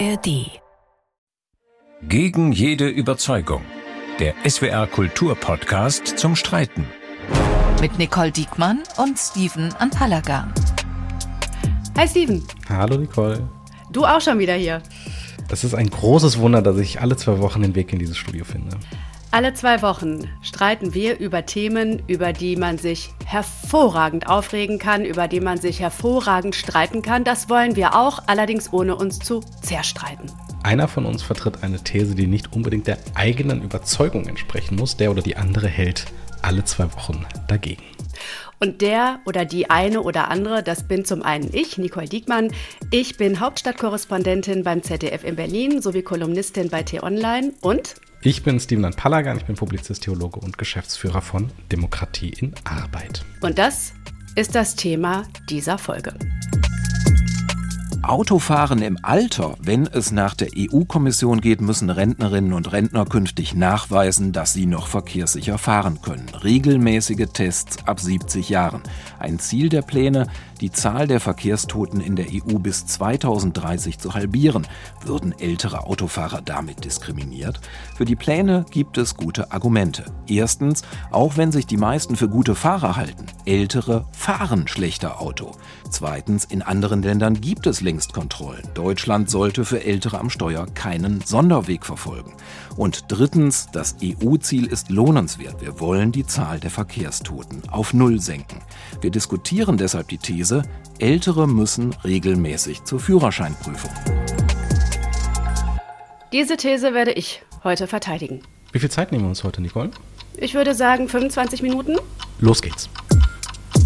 ARD. Gegen jede Überzeugung. Der SWR Kulturpodcast zum Streiten. Mit Nicole Diekmann und Steven Anpalagan. Hi Steven. Hallo Nicole. Du auch schon wieder hier. Es ist ein großes Wunder, dass ich alle zwei Wochen den Weg in dieses Studio finde. Alle zwei Wochen streiten wir über Themen, über die man sich hervorragend aufregen kann, über die man sich hervorragend streiten kann. Das wollen wir auch, allerdings ohne uns zu zerstreiten. Einer von uns vertritt eine These, die nicht unbedingt der eigenen Überzeugung entsprechen muss. Der oder die andere hält alle zwei Wochen dagegen. Und der oder die eine oder andere, das bin zum einen ich, Nicole Diekmann. Ich bin Hauptstadtkorrespondentin beim ZDF in Berlin sowie Kolumnistin bei T-Online und ich bin Steven Palagan, ich bin Publizist, Theologe und Geschäftsführer von Demokratie in Arbeit. Und das ist das Thema dieser Folge. Autofahren im Alter. Wenn es nach der EU-Kommission geht, müssen Rentnerinnen und Rentner künftig nachweisen, dass sie noch verkehrssicher fahren können. Regelmäßige Tests ab 70 Jahren. Ein Ziel der Pläne, die Zahl der Verkehrstoten in der EU bis 2030 zu halbieren. Würden ältere Autofahrer damit diskriminiert? Für die Pläne gibt es gute Argumente. Erstens, auch wenn sich die meisten für gute Fahrer halten, ältere fahren schlechter Auto. Zweitens, in anderen Ländern gibt es längst Kontrollen. Deutschland sollte für Ältere am Steuer keinen Sonderweg verfolgen. Und drittens, das EU-Ziel ist lohnenswert. Wir wollen die Zahl der Verkehrstoten auf Null senken. Wir diskutieren deshalb die These, Ältere müssen regelmäßig zur Führerscheinprüfung. Diese These werde ich heute verteidigen. Wie viel Zeit nehmen wir uns heute, Nicole? Ich würde sagen 25 Minuten. Los geht's.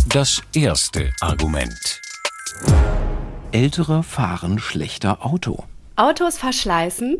Das erste Argument. Ältere fahren schlechter Auto. Autos verschleißen,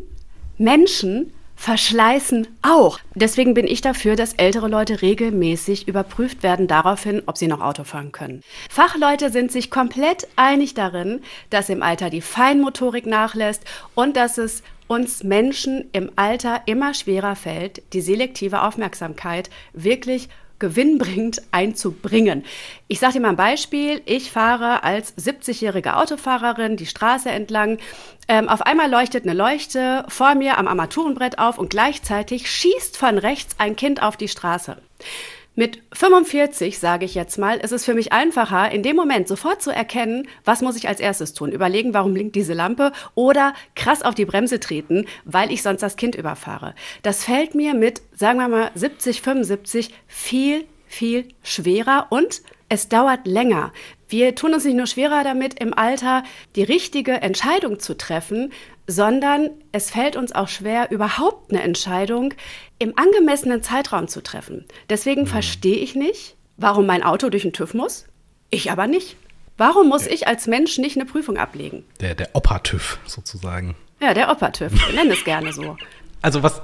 Menschen verschleißen auch. Deswegen bin ich dafür, dass ältere Leute regelmäßig überprüft werden daraufhin, ob sie noch Auto fahren können. Fachleute sind sich komplett einig darin, dass im Alter die Feinmotorik nachlässt und dass es uns Menschen im Alter immer schwerer fällt, die selektive Aufmerksamkeit wirklich gewinnbringend einzubringen. Ich sage dir mal ein Beispiel. Ich fahre als 70-jährige Autofahrerin die Straße entlang. Ähm, auf einmal leuchtet eine Leuchte vor mir am Armaturenbrett auf und gleichzeitig schießt von rechts ein Kind auf die Straße. Mit 45, sage ich jetzt mal, ist es für mich einfacher, in dem Moment sofort zu erkennen, was muss ich als erstes tun. Überlegen, warum blinkt diese Lampe oder krass auf die Bremse treten, weil ich sonst das Kind überfahre. Das fällt mir mit, sagen wir mal, 70, 75 viel, viel schwerer und es dauert länger. Wir tun uns nicht nur schwerer damit, im Alter die richtige Entscheidung zu treffen, sondern es fällt uns auch schwer, überhaupt eine Entscheidung im angemessenen Zeitraum zu treffen. Deswegen mhm. verstehe ich nicht, warum mein Auto durch den TÜV muss, ich aber nicht. Warum muss ich als Mensch nicht eine Prüfung ablegen? Der, der Opa-TÜV sozusagen. Ja, der Opa-TÜV. Ich nenne es gerne so. Also was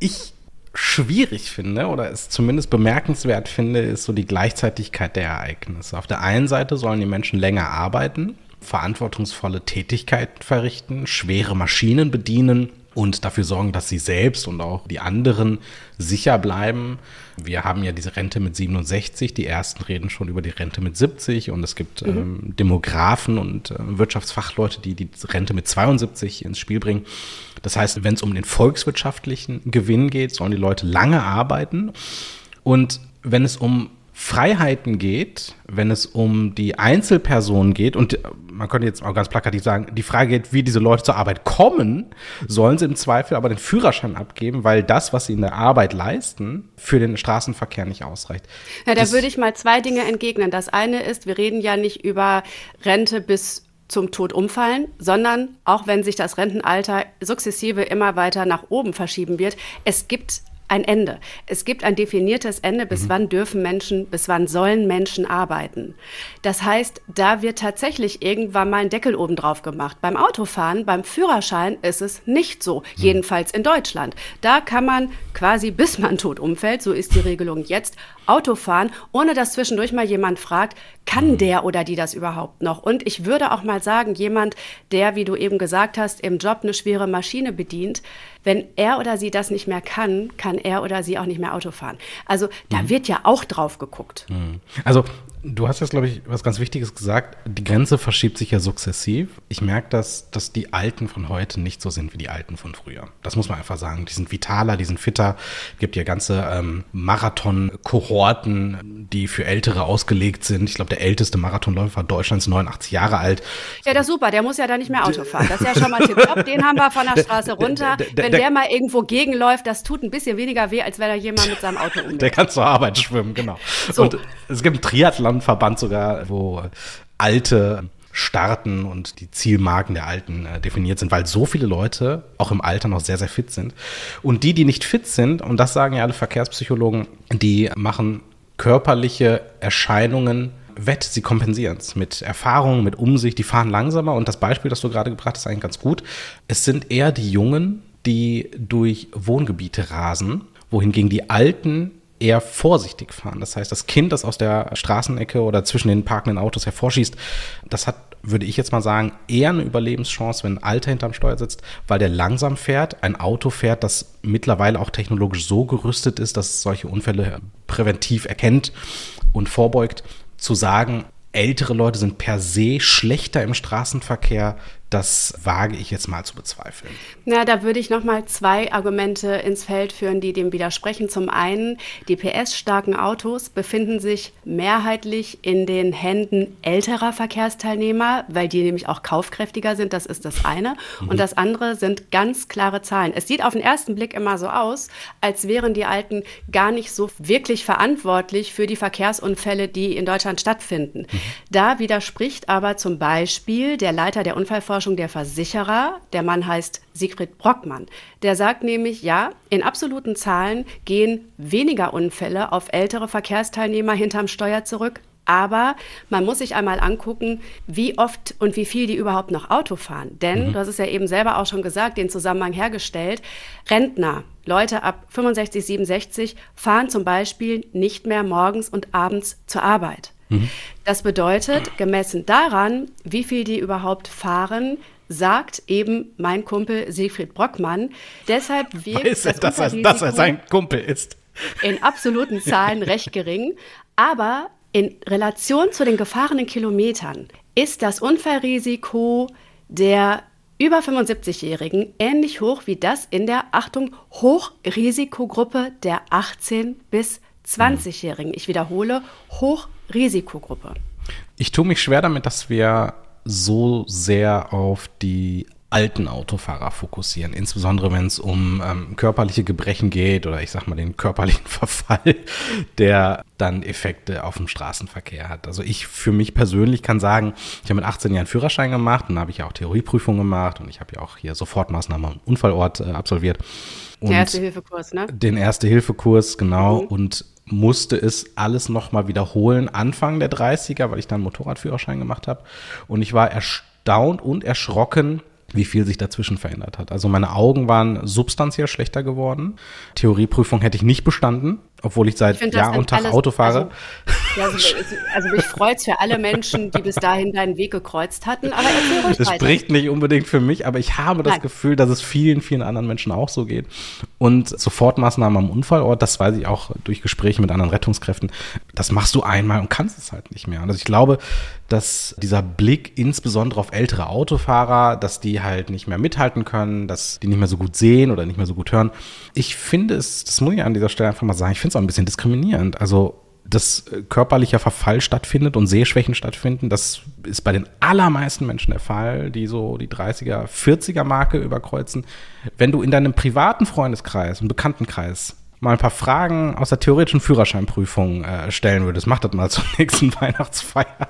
ich schwierig finde oder es zumindest bemerkenswert finde, ist so die Gleichzeitigkeit der Ereignisse. Auf der einen Seite sollen die Menschen länger arbeiten, verantwortungsvolle Tätigkeiten verrichten, schwere Maschinen bedienen und dafür sorgen, dass sie selbst und auch die anderen sicher bleiben. Wir haben ja diese Rente mit 67, die ersten reden schon über die Rente mit 70 und es gibt mhm. ähm, Demografen und äh, Wirtschaftsfachleute, die die Rente mit 72 ins Spiel bringen. Das heißt, wenn es um den volkswirtschaftlichen Gewinn geht, sollen die Leute lange arbeiten. Und wenn es um Freiheiten geht, wenn es um die Einzelpersonen geht, und äh, man könnte jetzt auch ganz plakativ sagen, die Frage geht, wie diese Leute zur Arbeit kommen, sollen sie im Zweifel aber den Führerschein abgeben, weil das, was sie in der Arbeit leisten, für den Straßenverkehr nicht ausreicht. Ja, da das würde ich mal zwei Dinge entgegnen. Das eine ist, wir reden ja nicht über Rente bis zum Tod umfallen, sondern auch wenn sich das Rentenalter sukzessive immer weiter nach oben verschieben wird, es gibt ein Ende. Es gibt ein definiertes Ende, bis mhm. wann dürfen Menschen, bis wann sollen Menschen arbeiten. Das heißt, da wird tatsächlich irgendwann mal ein Deckel oben drauf gemacht. Beim Autofahren, beim Führerschein ist es nicht so, mhm. jedenfalls in Deutschland. Da kann man quasi, bis man tot umfällt, so ist die Regelung jetzt, Auto fahren, ohne dass zwischendurch mal jemand fragt, kann mhm. der oder die das überhaupt noch? Und ich würde auch mal sagen, jemand, der, wie du eben gesagt hast, im Job eine schwere Maschine bedient, wenn er oder sie das nicht mehr kann, kann er oder sie auch nicht mehr Auto fahren. Also da mhm. wird ja auch drauf geguckt. Mhm. Also Du hast jetzt, glaube ich, was ganz Wichtiges gesagt. Die Grenze verschiebt sich ja sukzessiv. Ich merke, dass, dass die Alten von heute nicht so sind wie die Alten von früher. Das muss man einfach sagen. Die sind vitaler, die sind fitter. Es gibt ja ganze ähm, Marathon-Kohorten, die für Ältere ausgelegt sind. Ich glaube, der älteste Marathonläufer Deutschlands ist 89 Jahre alt. Ja, das ist super. Der muss ja da nicht mehr Auto fahren. Das ist ja schon mal tipptopp. Den haben wir von der Straße runter. Wenn der mal irgendwo gegenläuft, das tut ein bisschen weniger weh, als wenn da jemand mit seinem Auto umgeht. Der kann zur Arbeit schwimmen, genau. So. Und es gibt einen Triathlon-Verband sogar, wo alte starten und die Zielmarken der Alten äh, definiert sind, weil so viele Leute auch im Alter noch sehr, sehr fit sind. Und die, die nicht fit sind, und das sagen ja alle Verkehrspsychologen, die machen körperliche Erscheinungen wett, sie kompensieren es mit Erfahrung, mit Umsicht, die fahren langsamer und das Beispiel, das du gerade gebracht hast, ist eigentlich ganz gut. Es sind eher die Jungen, die durch Wohngebiete rasen, wohingegen die Alten eher vorsichtig fahren. Das heißt, das Kind, das aus der Straßenecke oder zwischen den parkenden Autos hervorschießt, das hat, würde ich jetzt mal sagen, eher eine Überlebenschance, wenn ein Alter hinterm Steuer sitzt, weil der langsam fährt, ein Auto fährt, das mittlerweile auch technologisch so gerüstet ist, dass es solche Unfälle präventiv erkennt und vorbeugt. Zu sagen, ältere Leute sind per se schlechter im Straßenverkehr, das wage ich jetzt mal zu bezweifeln. Na, da würde ich noch mal zwei Argumente ins Feld führen, die dem widersprechen. Zum einen, die PS-starken Autos befinden sich mehrheitlich in den Händen älterer Verkehrsteilnehmer, weil die nämlich auch kaufkräftiger sind. Das ist das eine. Mhm. Und das andere sind ganz klare Zahlen. Es sieht auf den ersten Blick immer so aus, als wären die Alten gar nicht so wirklich verantwortlich für die Verkehrsunfälle, die in Deutschland stattfinden. Mhm. Da widerspricht aber zum Beispiel der Leiter der Unfallforschung Marktforschung der Versicherer. Der Mann heißt Siegfried Brockmann. Der sagt nämlich, ja, in absoluten Zahlen gehen weniger Unfälle auf ältere Verkehrsteilnehmer hinterm Steuer zurück. Aber man muss sich einmal angucken, wie oft und wie viel die überhaupt noch Auto fahren. Denn, mhm. du hast es ja eben selber auch schon gesagt, den Zusammenhang hergestellt, Rentner, Leute ab 65, 67 fahren zum Beispiel nicht mehr morgens und abends zur Arbeit. Mhm. Das bedeutet, gemessen daran, wie viel die überhaupt fahren, sagt eben mein Kumpel Siegfried Brockmann. Deshalb wirkt Weiß er, das dass, er, dass er sein Kumpel ist. In absoluten Zahlen recht gering. Aber in Relation zu den gefahrenen Kilometern ist das Unfallrisiko der über 75-Jährigen ähnlich hoch wie das in der, Achtung, Hochrisikogruppe der 18 bis 20-Jährigen. Ich wiederhole, Hochrisikogruppe. Ich tue mich schwer damit, dass wir so sehr auf die alten Autofahrer fokussieren, insbesondere wenn es um ähm, körperliche Gebrechen geht oder ich sag mal den körperlichen Verfall, der dann Effekte auf dem Straßenverkehr hat. Also ich für mich persönlich kann sagen, ich habe mit 18 Jahren Führerschein gemacht und habe ich ja auch Theorieprüfung gemacht und ich habe ja auch hier Sofortmaßnahmen am Unfallort äh, absolviert. Und der Erste-Hilfe-Kurs, ne? Den Erste-Hilfe-Kurs, genau. Mhm. Und musste es alles nochmal wiederholen, Anfang der 30er, weil ich dann Motorradführerschein gemacht habe. Und ich war erstaunt und erschrocken, wie viel sich dazwischen verändert hat. Also meine Augen waren substanziell schlechter geworden. Theorieprüfung hätte ich nicht bestanden, obwohl ich seit ich Jahr und Tag alles, Auto fahre. Also, ja, also, also mich freut es für alle Menschen, die bis dahin deinen Weg gekreuzt hatten, aber erzähl ruhig Das spricht nicht unbedingt für mich, aber ich habe das Nein. Gefühl, dass es vielen, vielen anderen Menschen auch so geht. Und Sofortmaßnahmen am Unfallort, das weiß ich auch durch Gespräche mit anderen Rettungskräften, das machst du einmal und kannst es halt nicht mehr. Also ich glaube, dass dieser Blick insbesondere auf ältere Autofahrer, dass die halt nicht mehr mithalten können, dass die nicht mehr so gut sehen oder nicht mehr so gut hören. Ich finde es, das muss ich an dieser Stelle einfach mal sagen, ich finde es auch ein bisschen diskriminierend. Also dass körperlicher Verfall stattfindet und Sehschwächen stattfinden. Das ist bei den allermeisten Menschen der Fall, die so die 30er, 40er Marke überkreuzen. Wenn du in deinem privaten Freundeskreis und Bekanntenkreis mal ein paar Fragen aus der theoretischen Führerscheinprüfung äh, stellen würdest, mach das mal zur nächsten Weihnachtsfeier.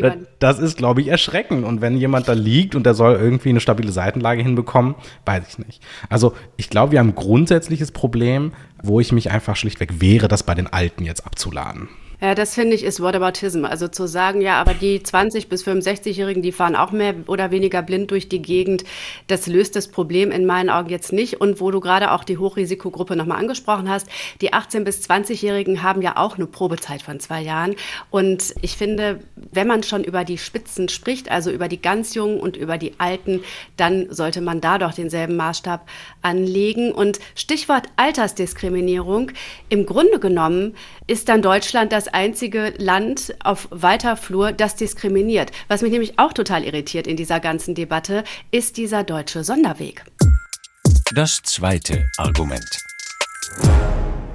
Das, das ist, glaube ich, erschreckend. Und wenn jemand da liegt und der soll irgendwie eine stabile Seitenlage hinbekommen, weiß ich nicht. Also ich glaube, wir haben ein grundsätzliches Problem, wo ich mich einfach schlichtweg wehre, das bei den Alten jetzt abzuladen. Ja, das finde ich ist Whataboutism. Also zu sagen, ja, aber die 20- bis 65-Jährigen, die fahren auch mehr oder weniger blind durch die Gegend, das löst das Problem in meinen Augen jetzt nicht. Und wo du gerade auch die Hochrisikogruppe nochmal angesprochen hast, die 18- bis 20-Jährigen haben ja auch eine Probezeit von zwei Jahren. Und ich finde, wenn man schon über die Spitzen spricht, also über die ganz Jungen und über die Alten, dann sollte man da doch denselben Maßstab anlegen. Und Stichwort Altersdiskriminierung. Im Grunde genommen ist dann Deutschland das das einzige Land auf weiter Flur, das diskriminiert. Was mich nämlich auch total irritiert in dieser ganzen Debatte, ist dieser deutsche Sonderweg. Das zweite Argument.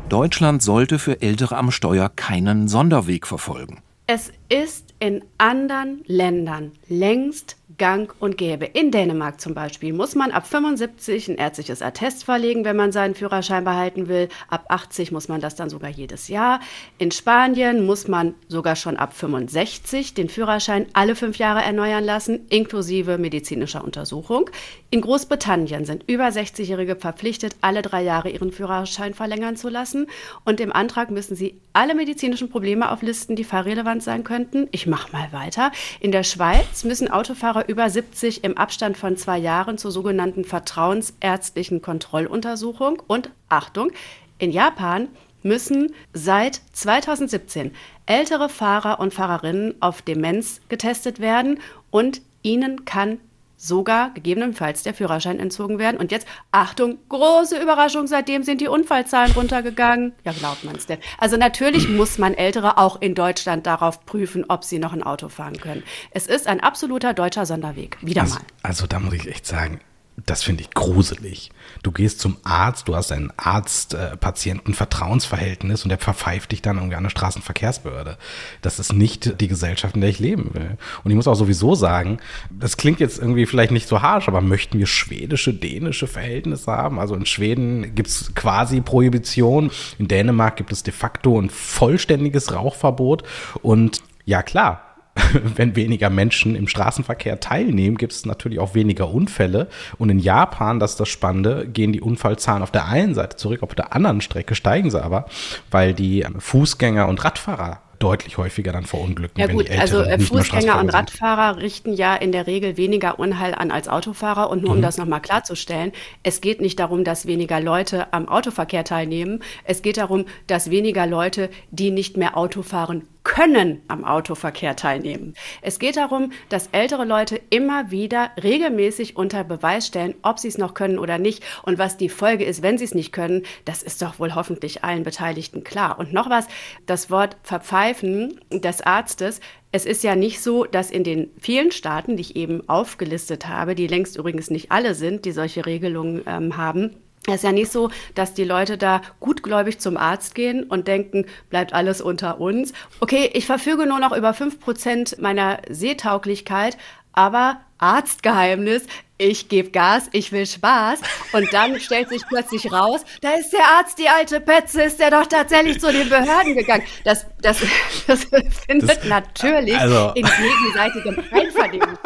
Deutschland sollte für Ältere am Steuer keinen Sonderweg verfolgen. Es ist in anderen Ländern längst gang und gäbe. In Dänemark zum Beispiel muss man ab 75 ein ärztliches Attest verlegen, wenn man seinen Führerschein behalten will. Ab 80 muss man das dann sogar jedes Jahr. In Spanien muss man sogar schon ab 65 den Führerschein alle fünf Jahre erneuern lassen, inklusive medizinischer Untersuchung. In Großbritannien sind über 60-Jährige verpflichtet, alle drei Jahre ihren Führerschein verlängern zu lassen. Und im Antrag müssen sie alle medizinischen Probleme auflisten, die fahrrelevant sein könnten. Ich mache mal weiter. In der Schweiz müssen Autofahrer über 70 im Abstand von zwei Jahren zur sogenannten vertrauensärztlichen Kontrolluntersuchung. Und Achtung, in Japan müssen seit 2017 ältere Fahrer und Fahrerinnen auf Demenz getestet werden und ihnen kann sogar gegebenenfalls der Führerschein entzogen werden. Und jetzt, Achtung, große Überraschung, seitdem sind die Unfallzahlen runtergegangen. Ja, glaubt man es denn. Also natürlich muss man Ältere auch in Deutschland darauf prüfen, ob sie noch ein Auto fahren können. Es ist ein absoluter deutscher Sonderweg. Wieder also, mal. Also da muss ich echt sagen, das finde ich gruselig. Du gehst zum Arzt, du hast ein Arzt-Patienten-Vertrauensverhältnis und der verpfeift dich dann irgendwie an eine Straßenverkehrsbehörde. Das ist nicht die Gesellschaft, in der ich leben will. Und ich muss auch sowieso sagen, das klingt jetzt irgendwie vielleicht nicht so harsch, aber möchten wir schwedische, dänische Verhältnisse haben? Also in Schweden gibt es quasi Prohibition, in Dänemark gibt es de facto ein vollständiges Rauchverbot und ja klar, wenn weniger Menschen im Straßenverkehr teilnehmen, gibt es natürlich auch weniger Unfälle. Und in Japan, das ist das Spannende, gehen die Unfallzahlen auf der einen Seite zurück, auf der anderen Strecke steigen sie aber, weil die Fußgänger und Radfahrer deutlich häufiger dann verunglücken. Ja gut, also äh, Fußgänger und Radfahrer richten ja in der Regel weniger Unheil an als Autofahrer. Und nur mhm. um das nochmal klarzustellen, es geht nicht darum, dass weniger Leute am Autoverkehr teilnehmen. Es geht darum, dass weniger Leute, die nicht mehr Auto fahren können am Autoverkehr teilnehmen. Es geht darum, dass ältere Leute immer wieder regelmäßig unter Beweis stellen, ob sie es noch können oder nicht. Und was die Folge ist, wenn sie es nicht können, das ist doch wohl hoffentlich allen Beteiligten klar. Und noch was, das Wort Verpfeifen des Arztes, es ist ja nicht so, dass in den vielen Staaten, die ich eben aufgelistet habe, die längst übrigens nicht alle sind, die solche Regelungen ähm, haben, es ist ja nicht so, dass die Leute da gutgläubig zum Arzt gehen und denken, bleibt alles unter uns. Okay, ich verfüge nur noch über fünf Prozent meiner Sehtauglichkeit, aber Arztgeheimnis, ich gebe Gas, ich will Spaß. Und dann stellt sich plötzlich raus, da ist der Arzt, die alte Petze, ist der doch tatsächlich zu den Behörden gegangen. Das, das, das findet das, natürlich also, in gegenseitigem Einvernehmen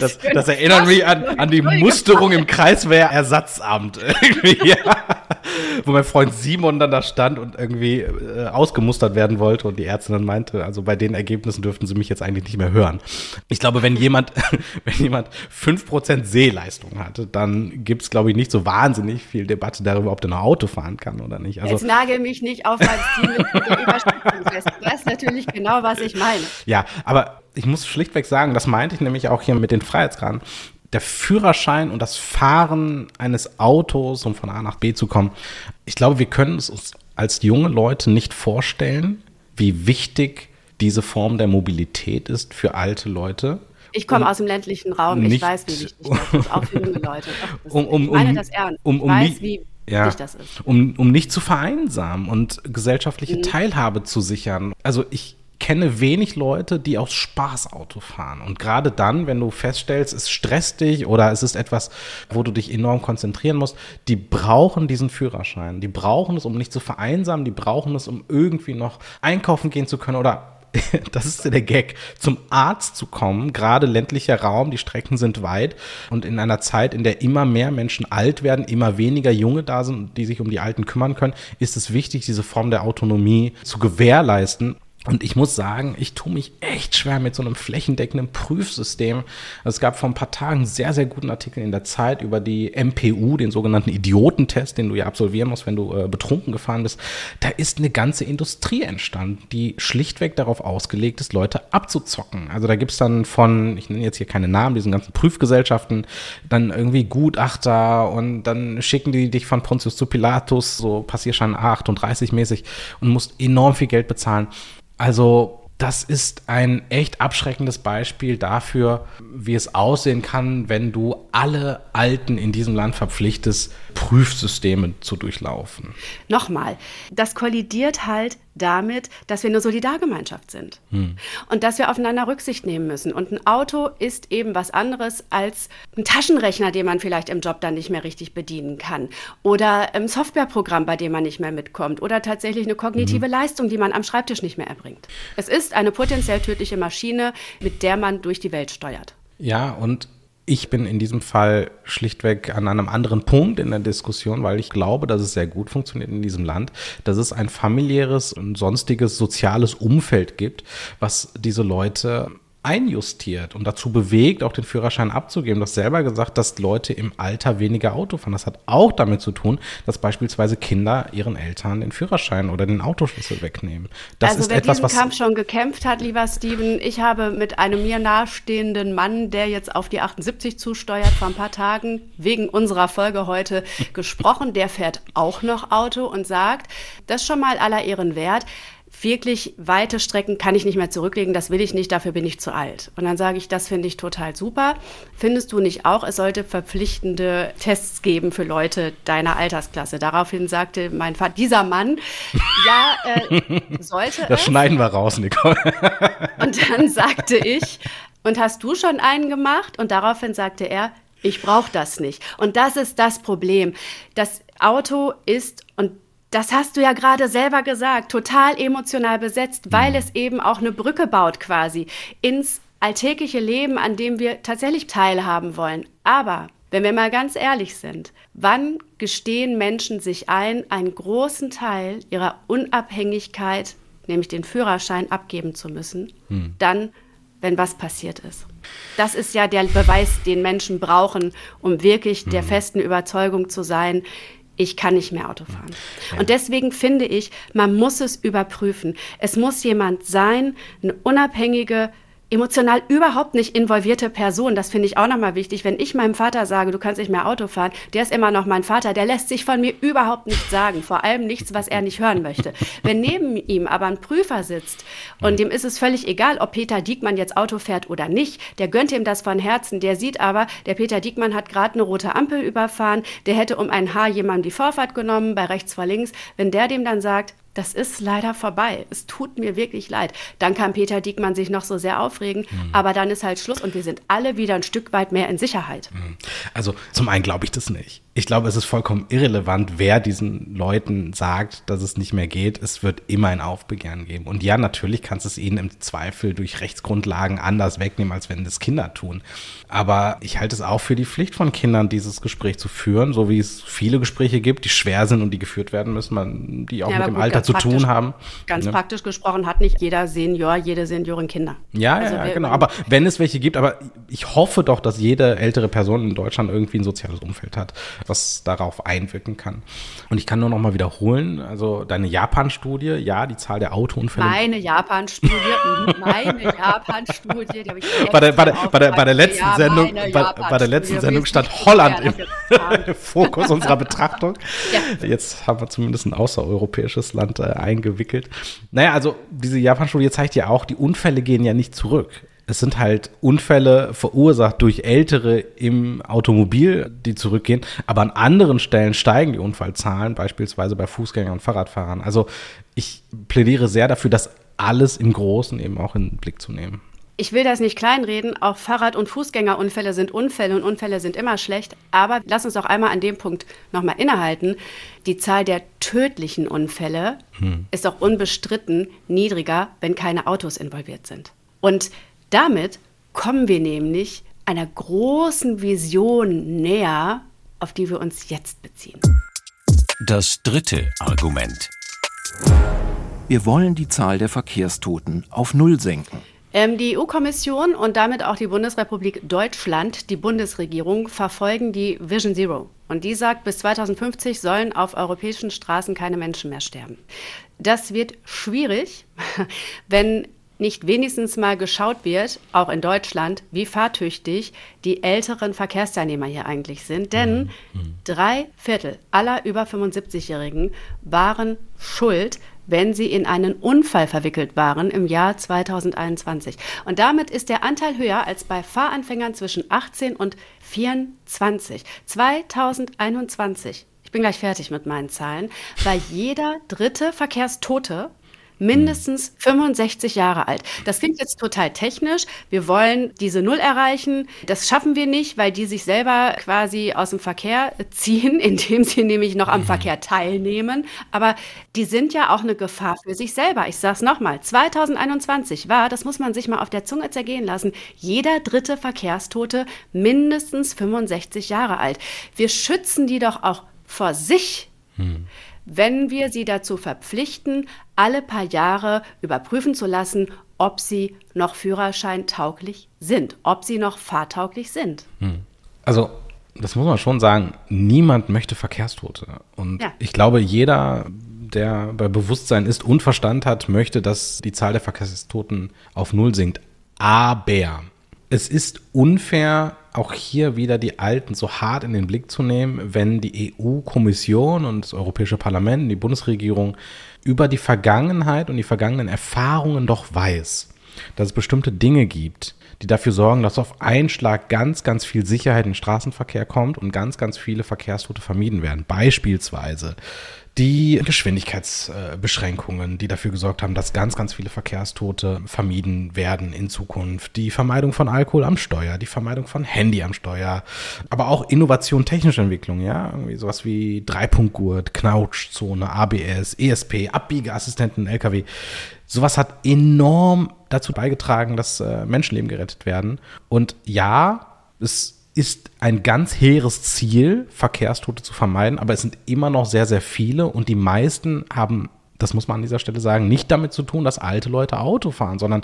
Das, das, das erinnert mich an, an die Musterung im Kreiswehrersatzamt. Ja. Wo mein Freund Simon dann da stand und irgendwie äh, ausgemustert werden wollte und die Ärztin dann meinte, also bei den Ergebnissen dürften sie mich jetzt eigentlich nicht mehr hören. Ich glaube, wenn jemand, wenn jemand fünf Prozent Sehleistung hatte, dann gibt es, glaube ich, nicht so wahnsinnig viel Debatte darüber, ob der noch Auto fahren kann oder nicht. Also, Jetzt nagel mich nicht auf als Team mit der Überspitzung fest. Du weißt natürlich genau, was ich meine. Ja, aber ich muss schlichtweg sagen, das meinte ich nämlich auch hier mit den Freiheitsgraden. Der Führerschein und das Fahren eines Autos, um von A nach B zu kommen, ich glaube, wir können es uns als junge Leute nicht vorstellen, wie wichtig diese Form der Mobilität ist für alte Leute. Ich komme aus dem ländlichen Raum, ich weiß, wie wichtig das ist, auch für junge Leute. Um, um, ich meine das ernst. Um, um, ich weiß, wie ja, wichtig das ist. Um, um nicht zu vereinsamen und gesellschaftliche mhm. Teilhabe zu sichern. Also ich kenne wenig Leute, die aus Spaß Auto fahren. Und gerade dann, wenn du feststellst, es stresst dich oder es ist etwas, wo du dich enorm konzentrieren musst, die brauchen diesen Führerschein. Die brauchen es, um nicht zu vereinsamen. Die brauchen es, um irgendwie noch einkaufen gehen zu können oder das ist der Gag, zum Arzt zu kommen, gerade ländlicher Raum, die Strecken sind weit und in einer Zeit, in der immer mehr Menschen alt werden, immer weniger Junge da sind, die sich um die Alten kümmern können, ist es wichtig, diese Form der Autonomie zu gewährleisten. Und ich muss sagen, ich tue mich echt schwer mit so einem flächendeckenden Prüfsystem. Es gab vor ein paar Tagen einen sehr, sehr guten Artikel in der Zeit über die MPU, den sogenannten Idiotentest, den du ja absolvieren musst, wenn du äh, betrunken gefahren bist. Da ist eine ganze Industrie entstanden, die schlichtweg darauf ausgelegt ist, Leute abzuzocken. Also da gibt's dann von, ich nenne jetzt hier keine Namen, diesen ganzen Prüfgesellschaften, dann irgendwie Gutachter und dann schicken die dich von Pontius zu Pilatus, so Passierschein A38 mäßig und musst enorm viel Geld bezahlen. Also das ist ein echt abschreckendes Beispiel dafür, wie es aussehen kann, wenn du alle Alten in diesem Land verpflichtest, Prüfsysteme zu durchlaufen. Nochmal, das kollidiert halt damit, dass wir eine Solidargemeinschaft sind hm. und dass wir aufeinander Rücksicht nehmen müssen. Und ein Auto ist eben was anderes als ein Taschenrechner, den man vielleicht im Job dann nicht mehr richtig bedienen kann oder ein Softwareprogramm, bei dem man nicht mehr mitkommt oder tatsächlich eine kognitive hm. Leistung, die man am Schreibtisch nicht mehr erbringt. Es ist eine potenziell tödliche Maschine, mit der man durch die Welt steuert. Ja, und ich bin in diesem Fall schlichtweg an einem anderen Punkt in der Diskussion, weil ich glaube, dass es sehr gut funktioniert in diesem Land, dass es ein familiäres und sonstiges soziales Umfeld gibt, was diese Leute einjustiert und dazu bewegt, auch den Führerschein abzugeben. Du hast selber gesagt, dass Leute im Alter weniger Auto fahren. Das hat auch damit zu tun, dass beispielsweise Kinder ihren Eltern den Führerschein oder den Autoschlüssel wegnehmen. Das also ist wer etwas, diesen was Kampf schon gekämpft hat, lieber Steven, ich habe mit einem mir nahestehenden Mann, der jetzt auf die 78 zusteuert, vor ein paar Tagen wegen unserer Folge heute gesprochen. Der fährt auch noch Auto und sagt, das ist schon mal aller Ehren wert wirklich weite Strecken kann ich nicht mehr zurücklegen, das will ich nicht, dafür bin ich zu alt. Und dann sage ich, das finde ich total super. Findest du nicht auch, es sollte verpflichtende Tests geben für Leute deiner Altersklasse? Daraufhin sagte mein Vater, dieser Mann, ja, äh, sollte Das es. schneiden wir raus, Nicole. Und dann sagte ich, und hast du schon einen gemacht? Und daraufhin sagte er, ich brauche das nicht. Und das ist das Problem. Das Auto ist, und das hast du ja gerade selber gesagt, total emotional besetzt, weil mhm. es eben auch eine Brücke baut quasi ins alltägliche Leben, an dem wir tatsächlich teilhaben wollen. Aber wenn wir mal ganz ehrlich sind, wann gestehen Menschen sich ein, einen großen Teil ihrer Unabhängigkeit, nämlich den Führerschein, abgeben zu müssen? Hm. Dann, wenn was passiert ist. Das ist ja der Beweis, den Menschen brauchen, um wirklich hm. der festen Überzeugung zu sein, ich kann nicht mehr Auto fahren. Ja. Und deswegen finde ich, man muss es überprüfen. Es muss jemand sein, eine unabhängige emotional überhaupt nicht involvierte Person, das finde ich auch nochmal wichtig. Wenn ich meinem Vater sage, du kannst nicht mehr Auto fahren, der ist immer noch mein Vater, der lässt sich von mir überhaupt nichts sagen, vor allem nichts, was er nicht hören möchte. Wenn neben ihm aber ein Prüfer sitzt und dem ist es völlig egal, ob Peter Diekmann jetzt Auto fährt oder nicht, der gönnt ihm das von Herzen, der sieht aber, der Peter Diekmann hat gerade eine rote Ampel überfahren, der hätte um ein Haar jemandem die Vorfahrt genommen, bei rechts vor links, wenn der dem dann sagt, das ist leider vorbei. Es tut mir wirklich leid. Dann kann Peter Diekmann sich noch so sehr aufregen, mhm. aber dann ist halt Schluss und wir sind alle wieder ein Stück weit mehr in Sicherheit. Mhm. Also zum einen glaube ich das nicht. Ich glaube, es ist vollkommen irrelevant, wer diesen Leuten sagt, dass es nicht mehr geht. Es wird immer ein Aufbegehren geben. Und ja, natürlich kannst du es ihnen im Zweifel durch Rechtsgrundlagen anders wegnehmen, als wenn das Kinder tun. Aber ich halte es auch für die Pflicht von Kindern, dieses Gespräch zu führen, so wie es viele Gespräche gibt, die schwer sind und die geführt werden müssen, die auch ja, mit dem gut, Alter zu tun haben. Ganz ja. praktisch gesprochen hat nicht jeder Senior, jede Seniorin Kinder. Ja, also ja, genau. Aber wenn es welche gibt, aber ich hoffe doch, dass jede ältere Person in Deutschland irgendwie ein soziales Umfeld hat was darauf einwirken kann. Und ich kann nur noch mal wiederholen, also deine Japan-Studie, ja, die Zahl der Autounfälle. Meine Japan-Studie, mhm, meine Japan-Studie, die habe ich bei der, bei der, bei der, bei der letzten ja, Sendung, bei, bei, der letzten Sendung stand Holland im Fokus unserer Betrachtung. Ja. Jetzt haben wir zumindest ein außereuropäisches Land äh, eingewickelt. Naja, also diese Japan-Studie zeigt ja auch, die Unfälle gehen ja nicht zurück es sind halt Unfälle verursacht durch Ältere im Automobil, die zurückgehen. Aber an anderen Stellen steigen die Unfallzahlen, beispielsweise bei Fußgängern und Fahrradfahrern. Also ich plädiere sehr dafür, das alles im Großen eben auch in den Blick zu nehmen. Ich will das nicht kleinreden, auch Fahrrad- und Fußgängerunfälle sind Unfälle und Unfälle sind immer schlecht. Aber lass uns auch einmal an dem Punkt nochmal innehalten. Die Zahl der tödlichen Unfälle hm. ist auch unbestritten niedriger, wenn keine Autos involviert sind. Und damit kommen wir nämlich einer großen Vision näher, auf die wir uns jetzt beziehen. Das dritte Argument. Wir wollen die Zahl der Verkehrstoten auf Null senken. Ähm, die EU-Kommission und damit auch die Bundesrepublik Deutschland, die Bundesregierung, verfolgen die Vision Zero. Und die sagt, bis 2050 sollen auf europäischen Straßen keine Menschen mehr sterben. Das wird schwierig, wenn nicht wenigstens mal geschaut wird, auch in Deutschland, wie fahrtüchtig die älteren Verkehrsteilnehmer hier eigentlich sind. Denn mhm. drei Viertel aller über 75-Jährigen waren schuld, wenn sie in einen Unfall verwickelt waren im Jahr 2021. Und damit ist der Anteil höher als bei Fahranfängern zwischen 18 und 24. 2021 ich bin gleich fertig mit meinen Zahlen, war jeder dritte Verkehrstote mindestens 65 Jahre alt. Das klingt jetzt total technisch. Wir wollen diese Null erreichen. Das schaffen wir nicht, weil die sich selber quasi aus dem Verkehr ziehen, indem sie nämlich noch am mhm. Verkehr teilnehmen. Aber die sind ja auch eine Gefahr für sich selber. Ich sage es nochmal. 2021 war, das muss man sich mal auf der Zunge zergehen lassen, jeder dritte Verkehrstote mindestens 65 Jahre alt. Wir schützen die doch auch vor sich. Hm wenn wir sie dazu verpflichten, alle paar Jahre überprüfen zu lassen, ob sie noch Führerschein tauglich sind, ob sie noch fahrtauglich sind. Hm. Also das muss man schon sagen, niemand möchte Verkehrstote. Und ja. ich glaube, jeder, der bei Bewusstsein ist und Verstand hat, möchte, dass die Zahl der Verkehrstoten auf Null sinkt. Aber es ist unfair, auch hier wieder die Alten so hart in den Blick zu nehmen, wenn die EU-Kommission und das Europäische Parlament, die Bundesregierung über die Vergangenheit und die vergangenen Erfahrungen doch weiß, dass es bestimmte Dinge gibt, die dafür sorgen, dass auf einen Schlag ganz, ganz viel Sicherheit im Straßenverkehr kommt und ganz, ganz viele Verkehrstote vermieden werden. Beispielsweise die Geschwindigkeitsbeschränkungen, die dafür gesorgt haben, dass ganz, ganz viele Verkehrstote vermieden werden in Zukunft, die Vermeidung von Alkohol am Steuer, die Vermeidung von Handy am Steuer, aber auch Innovation, technische Entwicklung, ja, irgendwie sowas wie Dreipunktgurt, Knautschzone, ABS, ESP, Abbiegeassistenten, LKW. Sowas hat enorm dazu beigetragen, dass äh, Menschenleben gerettet werden. Und ja, es ist ein ganz hehres Ziel, Verkehrstote zu vermeiden, aber es sind immer noch sehr, sehr viele und die meisten haben das muss man an dieser Stelle sagen, nicht damit zu tun, dass alte Leute Auto fahren, sondern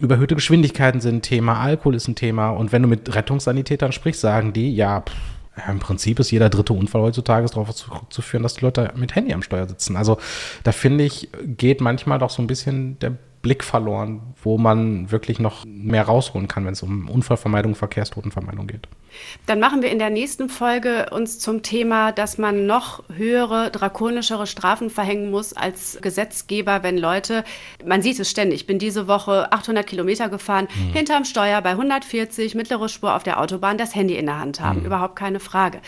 überhöhte Geschwindigkeiten sind ein Thema, Alkohol ist ein Thema. Und wenn du mit Rettungssanitätern sprichst, sagen die, ja, pff, im Prinzip ist jeder dritte Unfall heutzutage darauf zurückzuführen, dass die Leute mit Handy am Steuer sitzen. Also da finde ich, geht manchmal doch so ein bisschen der Blick verloren, wo man wirklich noch mehr rausholen kann, wenn es um Unfallvermeidung, Verkehrstotenvermeidung geht. Dann machen wir in der nächsten Folge uns zum Thema, dass man noch höhere, drakonischere Strafen verhängen muss als Gesetzgeber, wenn Leute, man sieht es ständig, ich bin diese Woche 800 Kilometer gefahren, mhm. hinterm Steuer bei 140, mittlere Spur auf der Autobahn, das Handy in der Hand haben, mhm. überhaupt keine Frage.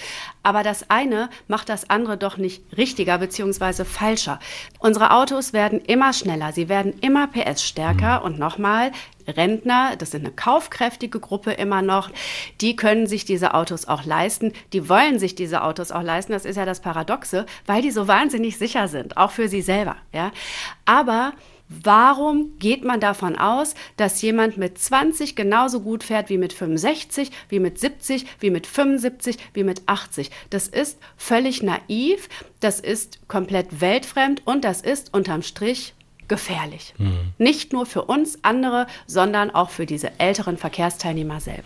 Aber das eine macht das andere doch nicht richtiger bzw. falscher. Unsere Autos werden immer schneller, sie werden immer PS stärker mhm. und nochmal, Rentner, das sind eine kaufkräftige Gruppe immer noch, die können sich diese Autos auch leisten, die wollen sich diese Autos auch leisten, das ist ja das Paradoxe, weil die so wahnsinnig sicher sind, auch für sie selber, ja. Aber Warum geht man davon aus, dass jemand mit 20 genauso gut fährt wie mit 65, wie mit 70, wie mit 75, wie mit 80? Das ist völlig naiv, das ist komplett weltfremd und das ist unterm Strich gefährlich. Mhm. Nicht nur für uns andere, sondern auch für diese älteren Verkehrsteilnehmer selber.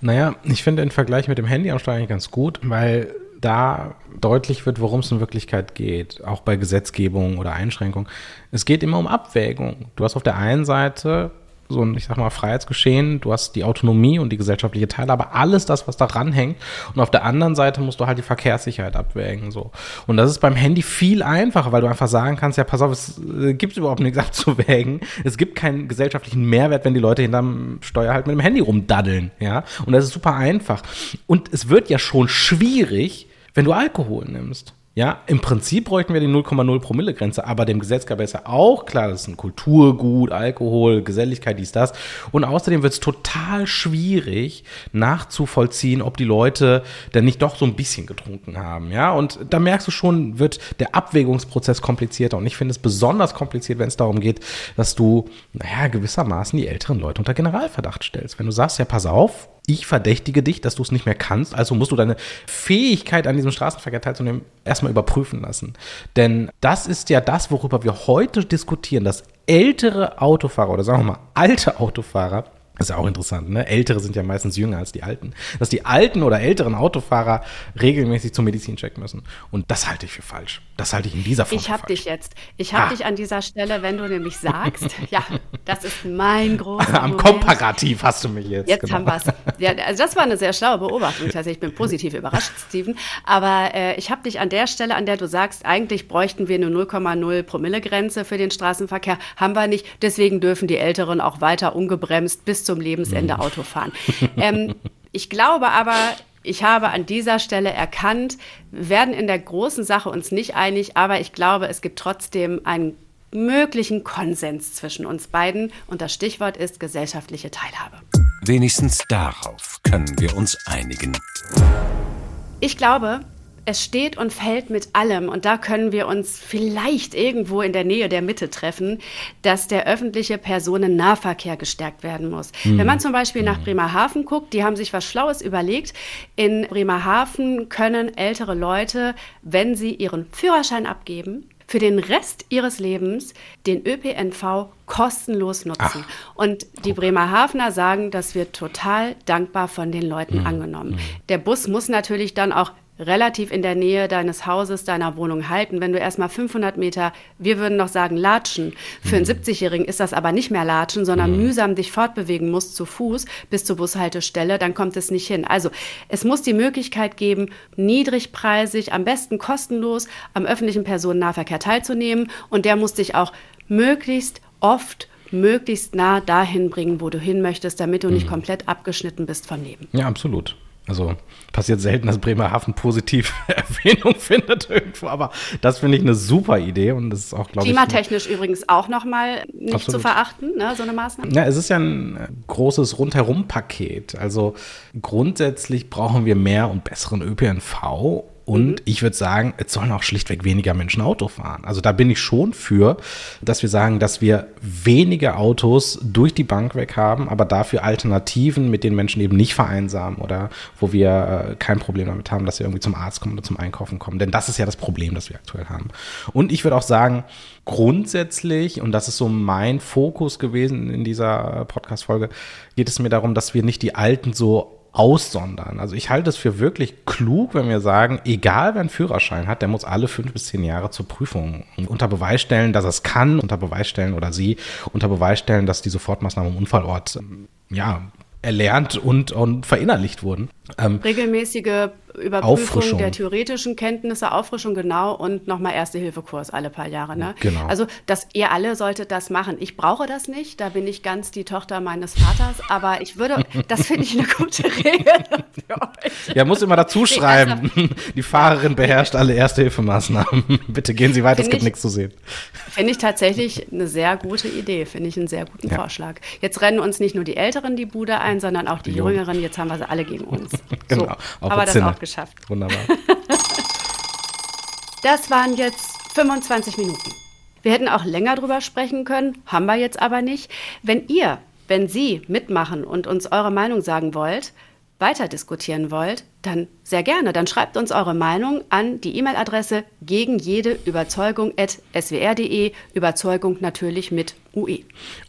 Naja, ich finde den Vergleich mit dem Handy eigentlich ganz gut, weil da deutlich wird, worum es in Wirklichkeit geht, auch bei Gesetzgebung oder Einschränkung. Es geht immer um Abwägung. Du hast auf der einen Seite so ein, ich sag mal, Freiheitsgeschehen, du hast die Autonomie und die gesellschaftliche Teilhabe, alles das, was daran hängt. Und auf der anderen Seite musst du halt die Verkehrssicherheit abwägen. So. Und das ist beim Handy viel einfacher, weil du einfach sagen kannst, ja, pass auf, es äh, gibt überhaupt nichts abzuwägen. Es gibt keinen gesellschaftlichen Mehrwert, wenn die Leute hinterm Steuer halt mit dem Handy rumdaddeln. Ja. Und das ist super einfach. Und es wird ja schon schwierig, wenn du Alkohol nimmst. Ja, im Prinzip bräuchten wir die 0,0 Promille Grenze, aber dem Gesetzgeber ist ja auch klar, das ist ein Kulturgut, Alkohol, Geselligkeit, dies, das. Und außerdem wird es total schwierig nachzuvollziehen, ob die Leute denn nicht doch so ein bisschen getrunken haben. Ja, und da merkst du schon, wird der Abwägungsprozess komplizierter. Und ich finde es besonders kompliziert, wenn es darum geht, dass du, naja, gewissermaßen die älteren Leute unter Generalverdacht stellst. Wenn du sagst, ja, pass auf, ich verdächtige dich, dass du es nicht mehr kannst, also musst du deine Fähigkeit an diesem Straßenverkehr teilzunehmen erstmal überprüfen lassen. Denn das ist ja das, worüber wir heute diskutieren, dass ältere Autofahrer oder sagen wir mal alte Autofahrer das ist ja auch interessant, ne? Ältere sind ja meistens jünger als die Alten. Dass die alten oder älteren Autofahrer regelmäßig zum Medizincheck müssen. Und das halte ich für falsch. Das halte ich in dieser Form Ich habe dich jetzt. Ich habe ah. dich an dieser Stelle, wenn du nämlich sagst, ja, das ist mein großer Am Moment. Komparativ hast du mich jetzt. Jetzt genau. haben wir es. Ja, also das war eine sehr schlaue Beobachtung. Also ich bin positiv überrascht, Steven. Aber äh, ich habe dich an der Stelle, an der du sagst, eigentlich bräuchten wir eine 0,0 Promille-Grenze für den Straßenverkehr. Haben wir nicht. Deswegen dürfen die Älteren auch weiter ungebremst bis zum Lebensende mhm. Auto fahren. Ähm, ich glaube aber, ich habe an dieser Stelle erkannt, wir werden in der großen Sache uns nicht einig, aber ich glaube, es gibt trotzdem einen möglichen Konsens zwischen uns beiden und das Stichwort ist gesellschaftliche Teilhabe. Wenigstens darauf können wir uns einigen. Ich glaube, es steht und fällt mit allem, und da können wir uns vielleicht irgendwo in der Nähe der Mitte treffen, dass der öffentliche Personennahverkehr gestärkt werden muss. Mhm. Wenn man zum Beispiel nach hm. Bremerhaven guckt, die haben sich was Schlaues überlegt. In Bremerhaven können ältere Leute, wenn sie ihren Führerschein abgeben, für den Rest ihres Lebens den ÖPNV kostenlos nutzen. Ach, und die Bremerhavener sagen, das wird total dankbar von den Leuten mhm. angenommen. Hm. Der Bus muss natürlich dann auch relativ in der Nähe deines Hauses, deiner Wohnung halten. Wenn du erstmal 500 Meter, wir würden noch sagen latschen, für einen 70-Jährigen mhm. ist das aber nicht mehr latschen, sondern mhm. mühsam dich fortbewegen musst zu Fuß bis zur Bushaltestelle, dann kommt es nicht hin. Also es muss die Möglichkeit geben, niedrigpreisig, am besten kostenlos am öffentlichen Personennahverkehr teilzunehmen und der muss dich auch möglichst oft möglichst nah dahin bringen, wo du hin möchtest, damit du nicht mhm. komplett abgeschnitten bist von Leben. Ja, absolut. Also passiert selten, dass Bremerhaven positiv Erwähnung findet irgendwo, aber das finde ich eine super Idee und das ist auch, glaube ich. Klimatechnisch übrigens auch nochmal nicht absolut. zu verachten, ne, so eine Maßnahme. Ja, es ist ja ein großes Rundherum-Paket. Also grundsätzlich brauchen wir mehr und besseren ÖPNV und mhm. ich würde sagen, es sollen auch schlichtweg weniger Menschen Auto fahren. Also da bin ich schon für, dass wir sagen, dass wir weniger Autos durch die Bank weg haben, aber dafür Alternativen, mit denen Menschen eben nicht vereinsamen oder wo wir äh, kein Problem damit haben, dass sie irgendwie zum Arzt kommen oder zum Einkaufen kommen. Denn das ist ja das Problem, das wir aktuell haben. Und ich würde auch sagen, grundsätzlich, und das ist so mein Fokus gewesen in dieser Podcast-Folge, geht es mir darum, dass wir nicht die Alten so aussondern. Also ich halte es für wirklich klug, wenn wir sagen, egal wer einen Führerschein hat, der muss alle fünf bis zehn Jahre zur Prüfung unter Beweis stellen, dass er es kann, unter Beweis stellen oder sie unter Beweis stellen, dass die Sofortmaßnahmen im Unfallort ja erlernt und, und verinnerlicht wurden. Ähm, Regelmäßige Überprüfung der theoretischen Kenntnisse, Auffrischung genau und nochmal Erste-Hilfe-Kurs alle paar Jahre. Ne? Genau. Also dass ihr alle solltet das machen. Ich brauche das nicht, da bin ich ganz die Tochter meines Vaters, aber ich würde, das finde ich eine gute Regel für euch. Ja, muss immer dazu schreiben, die Fahrerin beherrscht alle Erste-Hilfe-Maßnahmen. Bitte gehen Sie weiter, es gibt ich, nichts zu sehen. Finde ich tatsächlich eine sehr gute Idee, finde ich einen sehr guten ja. Vorschlag. Jetzt rennen uns nicht nur die Älteren die Bude ein, sondern auch die, die Jüngeren, jetzt haben wir sie alle gegen uns. genau, so, aber das auch geschafft. Wunderbar. das waren jetzt 25 Minuten. Wir hätten auch länger drüber sprechen können, haben wir jetzt aber nicht. Wenn ihr, wenn Sie mitmachen und uns eure Meinung sagen wollt, weiter diskutieren wollt, dann sehr gerne. Dann schreibt uns eure Meinung an die E-Mail-Adresse gegen jede Überzeugung at swr.de. Überzeugung natürlich mit UE.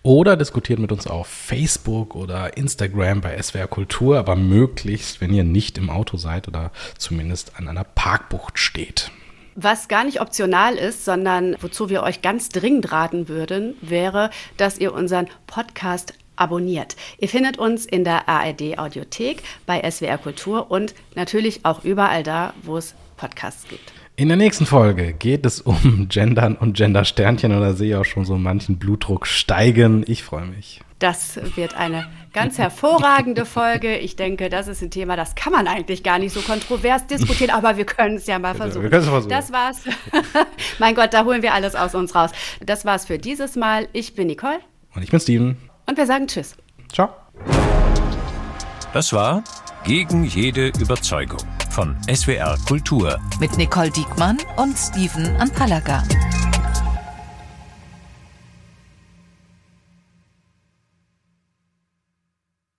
Oder diskutiert mit uns auf Facebook oder Instagram bei SWR Kultur, aber möglichst, wenn ihr nicht im Auto seid oder zumindest an einer Parkbucht steht. Was gar nicht optional ist, sondern wozu wir euch ganz dringend raten würden, wäre, dass ihr unseren Podcast abonniert. Ihr findet uns in der ARD Audiothek, bei SWR Kultur und natürlich auch überall da, wo es Podcasts gibt. In der nächsten Folge geht es um Gendern und Gendersternchen und da sehe ich auch schon so manchen Blutdruck steigen. Ich freue mich. Das wird eine ganz hervorragende Folge. Ich denke, das ist ein Thema, das kann man eigentlich gar nicht so kontrovers diskutieren, aber wir können es ja mal versuchen. Wir versuchen. Das war's. mein Gott, da holen wir alles aus uns raus. Das war's für dieses Mal. Ich bin Nicole. Und ich bin Steven. Und wir sagen Tschüss. Ciao. Das war Gegen jede Überzeugung von SWR Kultur. Mit Nicole Diekmann und Steven Anpalaga.